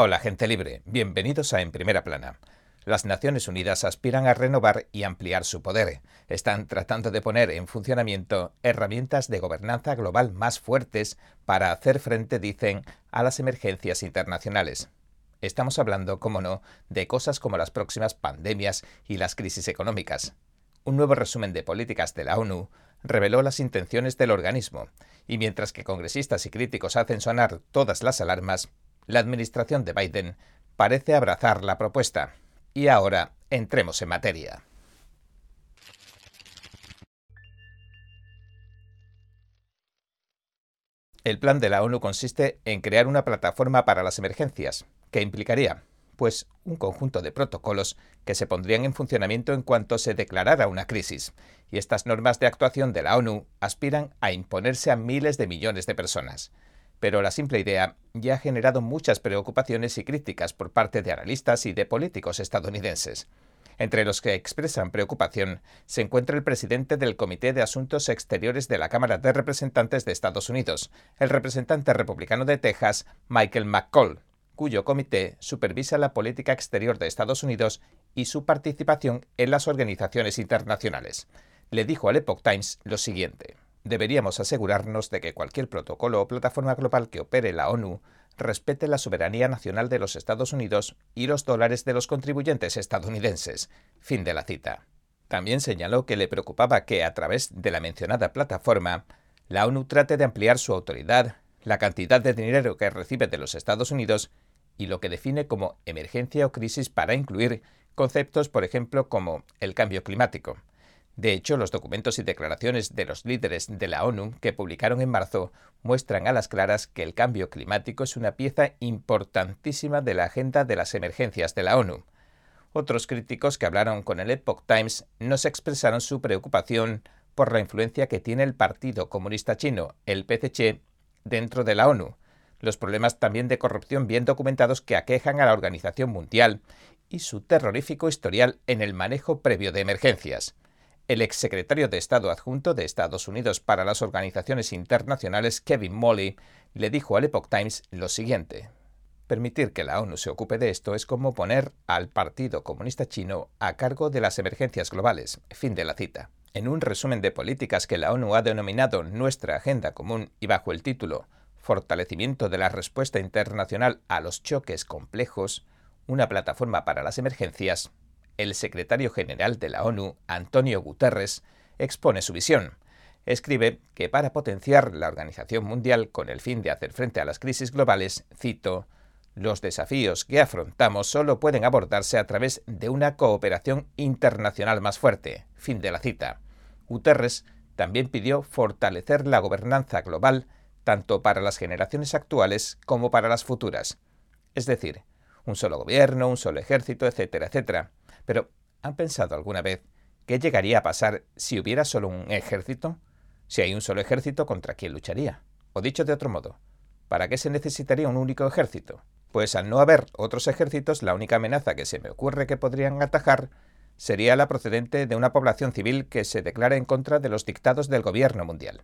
Hola gente libre, bienvenidos a En Primera Plana. Las Naciones Unidas aspiran a renovar y ampliar su poder. Están tratando de poner en funcionamiento herramientas de gobernanza global más fuertes para hacer frente, dicen, a las emergencias internacionales. Estamos hablando, como no, de cosas como las próximas pandemias y las crisis económicas. Un nuevo resumen de políticas de la ONU reveló las intenciones del organismo, y mientras que congresistas y críticos hacen sonar todas las alarmas, la administración de Biden parece abrazar la propuesta. Y ahora entremos en materia. El plan de la ONU consiste en crear una plataforma para las emergencias, que implicaría, pues, un conjunto de protocolos que se pondrían en funcionamiento en cuanto se declarara una crisis, y estas normas de actuación de la ONU aspiran a imponerse a miles de millones de personas pero la simple idea ya ha generado muchas preocupaciones y críticas por parte de analistas y de políticos estadounidenses. Entre los que expresan preocupación se encuentra el presidente del Comité de Asuntos Exteriores de la Cámara de Representantes de Estados Unidos, el representante republicano de Texas, Michael McCall, cuyo comité supervisa la política exterior de Estados Unidos y su participación en las organizaciones internacionales. Le dijo al Epoch Times lo siguiente deberíamos asegurarnos de que cualquier protocolo o plataforma global que opere la ONU respete la soberanía nacional de los Estados Unidos y los dólares de los contribuyentes estadounidenses. Fin de la cita. También señaló que le preocupaba que, a través de la mencionada plataforma, la ONU trate de ampliar su autoridad, la cantidad de dinero que recibe de los Estados Unidos y lo que define como emergencia o crisis para incluir conceptos, por ejemplo, como el cambio climático. De hecho, los documentos y declaraciones de los líderes de la ONU que publicaron en marzo muestran a las claras que el cambio climático es una pieza importantísima de la agenda de las emergencias de la ONU. Otros críticos que hablaron con el Epoch Times nos expresaron su preocupación por la influencia que tiene el Partido Comunista Chino, el PCC, dentro de la ONU, los problemas también de corrupción bien documentados que aquejan a la Organización Mundial y su terrorífico historial en el manejo previo de emergencias. El exsecretario de Estado adjunto de Estados Unidos para las organizaciones internacionales, Kevin Molly, le dijo al Epoch Times lo siguiente. Permitir que la ONU se ocupe de esto es como poner al Partido Comunista Chino a cargo de las emergencias globales. Fin de la cita. En un resumen de políticas que la ONU ha denominado Nuestra Agenda Común y bajo el título Fortalecimiento de la respuesta internacional a los choques complejos, una plataforma para las emergencias, el secretario general de la ONU, Antonio Guterres, expone su visión. Escribe que para potenciar la organización mundial con el fin de hacer frente a las crisis globales, cito, los desafíos que afrontamos solo pueden abordarse a través de una cooperación internacional más fuerte. Fin de la cita. Guterres también pidió fortalecer la gobernanza global tanto para las generaciones actuales como para las futuras. Es decir, un solo gobierno, un solo ejército, etcétera, etcétera. Pero, ¿han pensado alguna vez qué llegaría a pasar si hubiera solo un ejército? Si hay un solo ejército, ¿contra quién lucharía? O dicho de otro modo, ¿para qué se necesitaría un único ejército? Pues al no haber otros ejércitos, la única amenaza que se me ocurre que podrían atajar sería la procedente de una población civil que se declara en contra de los dictados del gobierno mundial.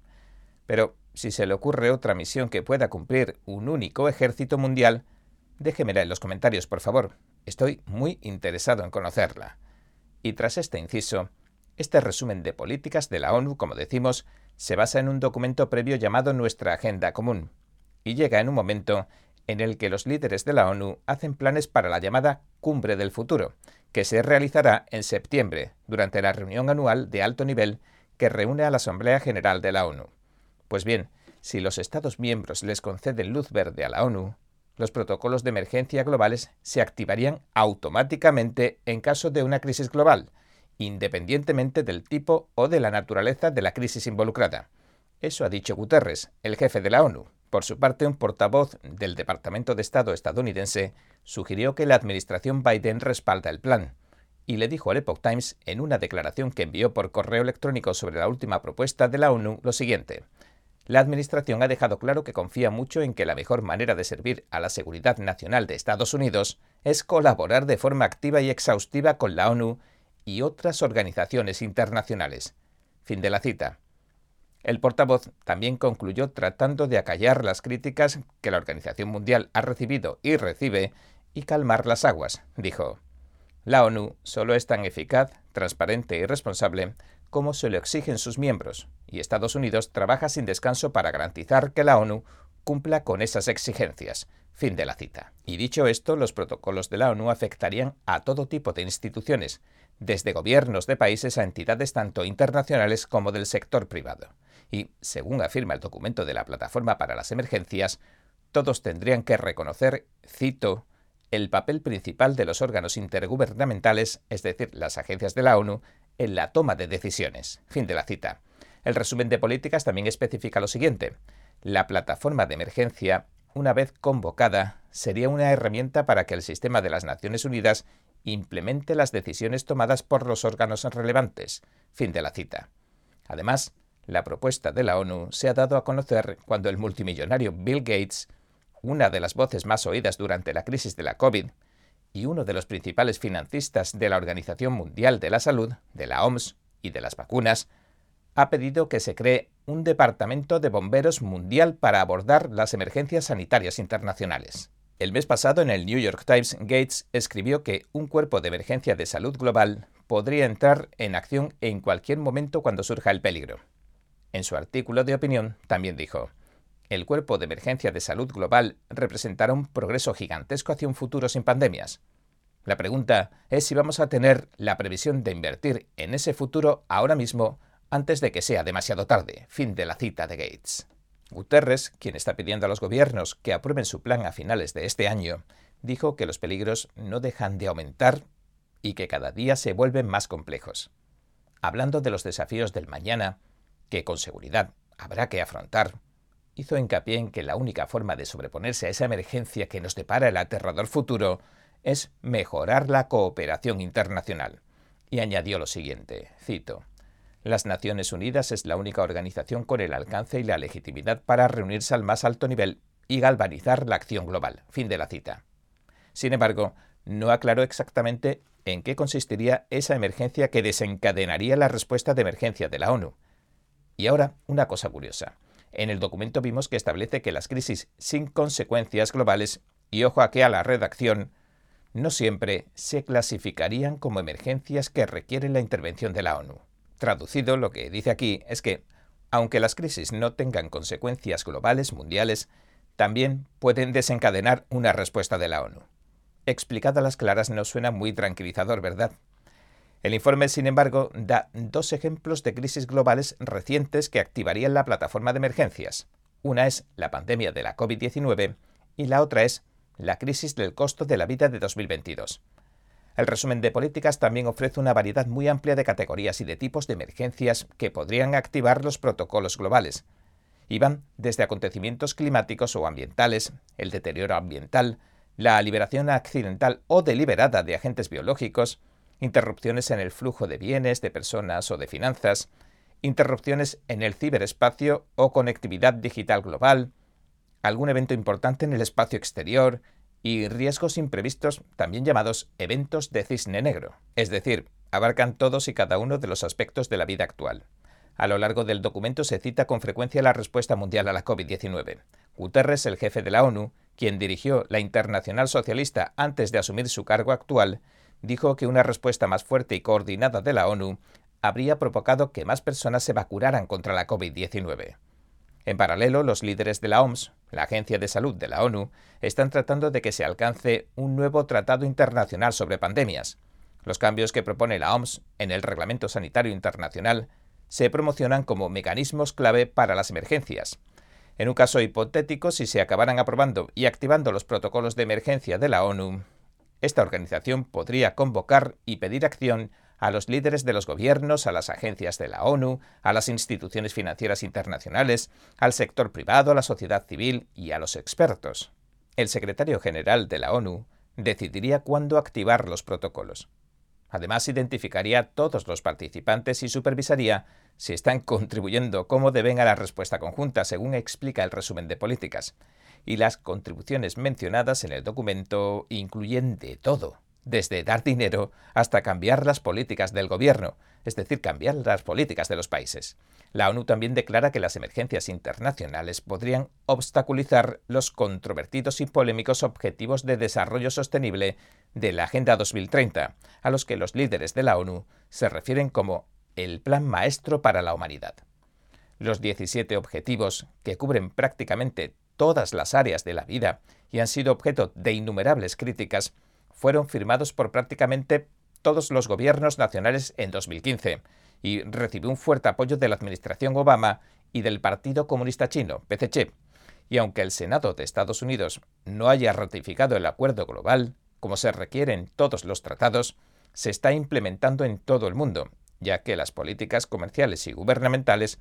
Pero si se le ocurre otra misión que pueda cumplir un único ejército mundial, déjemela en los comentarios, por favor. Estoy muy interesado en conocerla. Y tras este inciso, este resumen de políticas de la ONU, como decimos, se basa en un documento previo llamado Nuestra Agenda Común, y llega en un momento en el que los líderes de la ONU hacen planes para la llamada Cumbre del Futuro, que se realizará en septiembre, durante la reunión anual de alto nivel que reúne a la Asamblea General de la ONU. Pues bien, si los Estados miembros les conceden luz verde a la ONU, los protocolos de emergencia globales se activarían automáticamente en caso de una crisis global, independientemente del tipo o de la naturaleza de la crisis involucrada. Eso ha dicho Guterres, el jefe de la ONU. Por su parte, un portavoz del Departamento de Estado estadounidense sugirió que la administración Biden respalda el plan, y le dijo al Epoch Times en una declaración que envió por correo electrónico sobre la última propuesta de la ONU lo siguiente. La Administración ha dejado claro que confía mucho en que la mejor manera de servir a la seguridad nacional de Estados Unidos es colaborar de forma activa y exhaustiva con la ONU y otras organizaciones internacionales. Fin de la cita. El portavoz también concluyó tratando de acallar las críticas que la Organización Mundial ha recibido y recibe y calmar las aguas. Dijo, la ONU solo es tan eficaz, transparente y responsable como se lo exigen sus miembros, y Estados Unidos trabaja sin descanso para garantizar que la ONU cumpla con esas exigencias. Fin de la cita. Y dicho esto, los protocolos de la ONU afectarían a todo tipo de instituciones, desde gobiernos de países a entidades tanto internacionales como del sector privado. Y, según afirma el documento de la Plataforma para las Emergencias, todos tendrían que reconocer, cito, el papel principal de los órganos intergubernamentales, es decir, las agencias de la ONU, en la toma de decisiones. Fin de la cita. El resumen de políticas también especifica lo siguiente. La plataforma de emergencia, una vez convocada, sería una herramienta para que el sistema de las Naciones Unidas implemente las decisiones tomadas por los órganos relevantes. Fin de la cita. Además, la propuesta de la ONU se ha dado a conocer cuando el multimillonario Bill Gates, una de las voces más oídas durante la crisis de la COVID, y uno de los principales financistas de la Organización Mundial de la Salud, de la OMS y de las vacunas, ha pedido que se cree un departamento de bomberos mundial para abordar las emergencias sanitarias internacionales. El mes pasado en el New York Times, Gates escribió que un cuerpo de emergencia de salud global podría entrar en acción en cualquier momento cuando surja el peligro. En su artículo de opinión también dijo, el cuerpo de emergencia de salud global representará un progreso gigantesco hacia un futuro sin pandemias. La pregunta es si vamos a tener la previsión de invertir en ese futuro ahora mismo antes de que sea demasiado tarde. Fin de la cita de Gates. Guterres, quien está pidiendo a los gobiernos que aprueben su plan a finales de este año, dijo que los peligros no dejan de aumentar y que cada día se vuelven más complejos. Hablando de los desafíos del mañana, que con seguridad habrá que afrontar, hizo hincapié en que la única forma de sobreponerse a esa emergencia que nos depara el aterrador futuro es mejorar la cooperación internacional. Y añadió lo siguiente, cito, Las Naciones Unidas es la única organización con el alcance y la legitimidad para reunirse al más alto nivel y galvanizar la acción global. Fin de la cita. Sin embargo, no aclaró exactamente en qué consistiría esa emergencia que desencadenaría la respuesta de emergencia de la ONU. Y ahora, una cosa curiosa. En el documento vimos que establece que las crisis sin consecuencias globales, y ojo aquí a la redacción, no siempre se clasificarían como emergencias que requieren la intervención de la ONU. Traducido, lo que dice aquí es que, aunque las crisis no tengan consecuencias globales mundiales, también pueden desencadenar una respuesta de la ONU. Explicada a las claras no suena muy tranquilizador, ¿verdad? El informe, sin embargo, da dos ejemplos de crisis globales recientes que activarían la plataforma de emergencias. Una es la pandemia de la COVID-19 y la otra es la crisis del costo de la vida de 2022. El resumen de políticas también ofrece una variedad muy amplia de categorías y de tipos de emergencias que podrían activar los protocolos globales. Y van desde acontecimientos climáticos o ambientales, el deterioro ambiental, la liberación accidental o deliberada de agentes biológicos, interrupciones en el flujo de bienes, de personas o de finanzas, interrupciones en el ciberespacio o conectividad digital global, algún evento importante en el espacio exterior y riesgos imprevistos, también llamados eventos de cisne negro, es decir, abarcan todos y cada uno de los aspectos de la vida actual. A lo largo del documento se cita con frecuencia la respuesta mundial a la COVID-19. Guterres, el jefe de la ONU, quien dirigió la Internacional Socialista antes de asumir su cargo actual, dijo que una respuesta más fuerte y coordinada de la ONU habría provocado que más personas se vacunaran contra la COVID-19. En paralelo, los líderes de la OMS, la Agencia de Salud de la ONU, están tratando de que se alcance un nuevo tratado internacional sobre pandemias. Los cambios que propone la OMS en el Reglamento Sanitario Internacional se promocionan como mecanismos clave para las emergencias. En un caso hipotético, si se acabaran aprobando y activando los protocolos de emergencia de la ONU, esta organización podría convocar y pedir acción a los líderes de los gobiernos, a las agencias de la ONU, a las instituciones financieras internacionales, al sector privado, a la sociedad civil y a los expertos. El secretario general de la ONU decidiría cuándo activar los protocolos. Además, identificaría a todos los participantes y supervisaría si están contribuyendo como deben a la respuesta conjunta, según explica el resumen de políticas. Y las contribuciones mencionadas en el documento incluyen de todo, desde dar dinero hasta cambiar las políticas del gobierno, es decir, cambiar las políticas de los países. La ONU también declara que las emergencias internacionales podrían obstaculizar los controvertidos y polémicos objetivos de desarrollo sostenible de la Agenda 2030, a los que los líderes de la ONU se refieren como el Plan Maestro para la Humanidad. Los 17 objetivos, que cubren prácticamente todas las áreas de la vida y han sido objeto de innumerables críticas, fueron firmados por prácticamente todos los gobiernos nacionales en 2015 y recibió un fuerte apoyo de la administración Obama y del Partido Comunista Chino, PCC. Y aunque el Senado de Estados Unidos no haya ratificado el acuerdo global, como se requiere en todos los tratados, se está implementando en todo el mundo, ya que las políticas comerciales y gubernamentales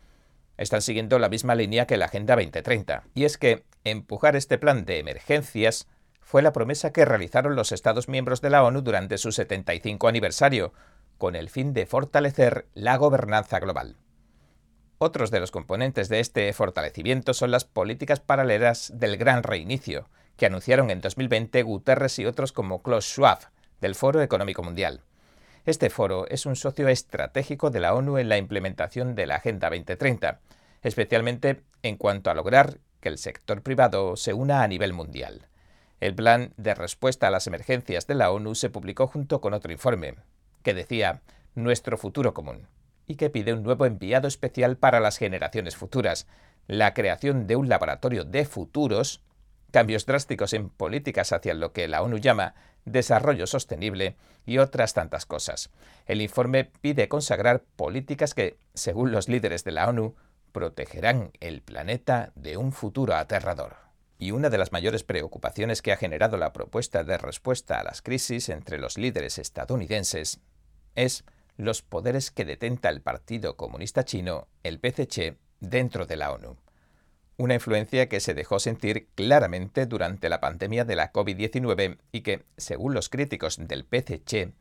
están siguiendo la misma línea que la Agenda 2030. Y es que empujar este plan de emergencias fue la promesa que realizaron los Estados miembros de la ONU durante su 75 aniversario, con el fin de fortalecer la gobernanza global. Otros de los componentes de este fortalecimiento son las políticas paralelas del Gran Reinicio, que anunciaron en 2020 Guterres y otros como Klaus Schwab, del Foro Económico Mundial. Este foro es un socio estratégico de la ONU en la implementación de la Agenda 2030, especialmente en cuanto a lograr que el sector privado se una a nivel mundial. El plan de respuesta a las emergencias de la ONU se publicó junto con otro informe, que decía Nuestro futuro común, y que pide un nuevo enviado especial para las generaciones futuras, la creación de un laboratorio de futuros, cambios drásticos en políticas hacia lo que la ONU llama desarrollo sostenible y otras tantas cosas. El informe pide consagrar políticas que, según los líderes de la ONU, protegerán el planeta de un futuro aterrador y una de las mayores preocupaciones que ha generado la propuesta de respuesta a las crisis entre los líderes estadounidenses es los poderes que detenta el Partido Comunista Chino, el PCC, dentro de la ONU. Una influencia que se dejó sentir claramente durante la pandemia de la COVID-19 y que, según los críticos del PCC,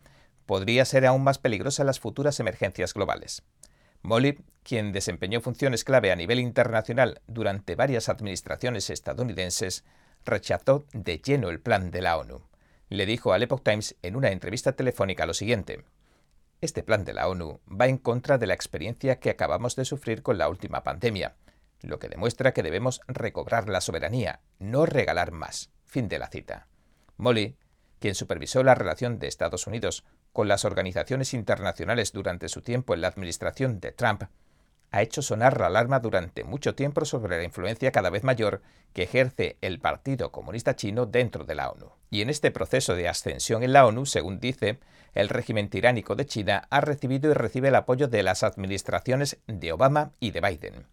podría ser aún más peligrosa en las futuras emergencias globales. Molly, quien desempeñó funciones clave a nivel internacional durante varias administraciones estadounidenses, rechazó de lleno el plan de la ONU. Le dijo al Epoch Times en una entrevista telefónica lo siguiente. Este plan de la ONU va en contra de la experiencia que acabamos de sufrir con la última pandemia, lo que demuestra que debemos recobrar la soberanía, no regalar más. Fin de la cita. Molly, quien supervisó la relación de Estados Unidos con las organizaciones internacionales durante su tiempo en la administración de Trump, ha hecho sonar la alarma durante mucho tiempo sobre la influencia cada vez mayor que ejerce el Partido Comunista Chino dentro de la ONU. Y en este proceso de ascensión en la ONU, según dice, el régimen tiránico de China ha recibido y recibe el apoyo de las administraciones de Obama y de Biden.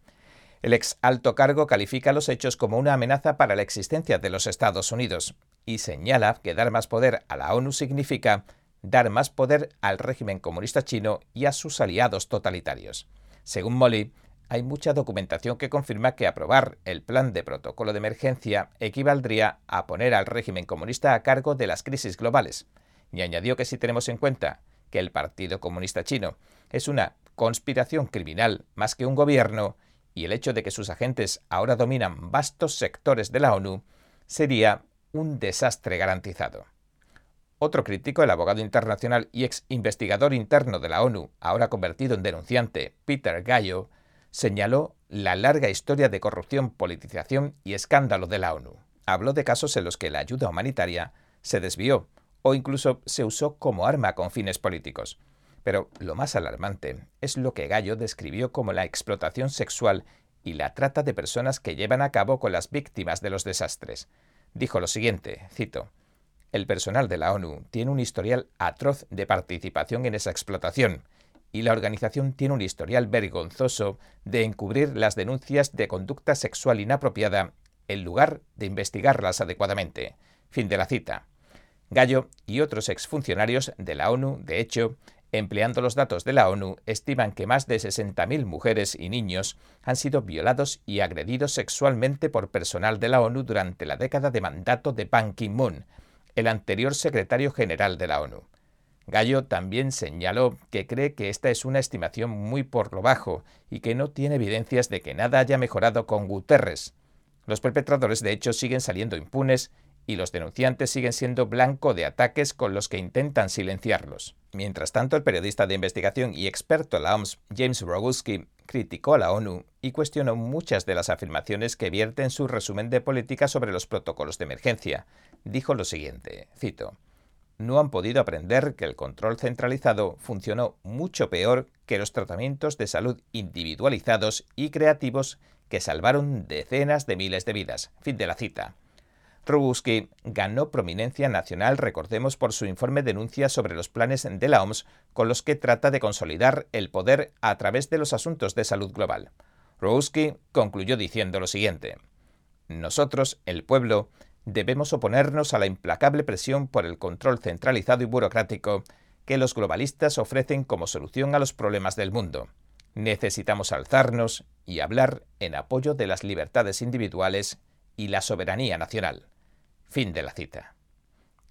El ex alto cargo califica los hechos como una amenaza para la existencia de los Estados Unidos y señala que dar más poder a la ONU significa dar más poder al régimen comunista chino y a sus aliados totalitarios. Según Molly, hay mucha documentación que confirma que aprobar el plan de protocolo de emergencia equivaldría a poner al régimen comunista a cargo de las crisis globales. Y añadió que si tenemos en cuenta que el Partido Comunista Chino es una conspiración criminal más que un gobierno, y el hecho de que sus agentes ahora dominan vastos sectores de la ONU, sería un desastre garantizado. Otro crítico, el abogado internacional y ex investigador interno de la ONU, ahora convertido en denunciante, Peter Gallo, señaló la larga historia de corrupción, politización y escándalo de la ONU. Habló de casos en los que la ayuda humanitaria se desvió o incluso se usó como arma con fines políticos. Pero lo más alarmante es lo que Gallo describió como la explotación sexual y la trata de personas que llevan a cabo con las víctimas de los desastres. Dijo lo siguiente, cito, el personal de la ONU tiene un historial atroz de participación en esa explotación y la organización tiene un historial vergonzoso de encubrir las denuncias de conducta sexual inapropiada en lugar de investigarlas adecuadamente. Fin de la cita. Gallo y otros exfuncionarios de la ONU, de hecho, empleando los datos de la ONU, estiman que más de 60.000 mujeres y niños han sido violados y agredidos sexualmente por personal de la ONU durante la década de mandato de Ban Ki-moon, el anterior secretario general de la ONU. Gallo también señaló que cree que esta es una estimación muy por lo bajo y que no tiene evidencias de que nada haya mejorado con Guterres. Los perpetradores, de hecho, siguen saliendo impunes y los denunciantes siguen siendo blanco de ataques con los que intentan silenciarlos. Mientras tanto, el periodista de investigación y experto en la OMS, James Roguski, criticó a la ONU y cuestionó muchas de las afirmaciones que vierte en su resumen de política sobre los protocolos de emergencia. Dijo lo siguiente, cito, no han podido aprender que el control centralizado funcionó mucho peor que los tratamientos de salud individualizados y creativos que salvaron decenas de miles de vidas. Fin de la cita. Roguski ganó prominencia nacional, recordemos, por su informe denuncia sobre los planes de la OMS con los que trata de consolidar el poder a través de los asuntos de salud global. Roguski concluyó diciendo lo siguiente. Nosotros, el pueblo, debemos oponernos a la implacable presión por el control centralizado y burocrático que los globalistas ofrecen como solución a los problemas del mundo. Necesitamos alzarnos y hablar en apoyo de las libertades individuales y la soberanía nacional. Fin de la cita.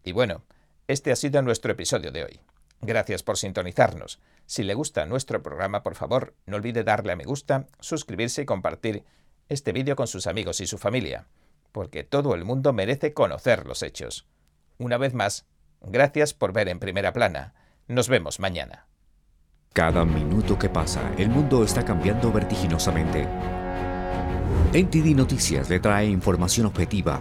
Y bueno, este ha sido nuestro episodio de hoy. Gracias por sintonizarnos. Si le gusta nuestro programa, por favor, no olvide darle a me gusta, suscribirse y compartir este vídeo con sus amigos y su familia, porque todo el mundo merece conocer los hechos. Una vez más, gracias por ver en primera plana. Nos vemos mañana. Cada minuto que pasa, el mundo está cambiando vertiginosamente. NTD Noticias le trae información objetiva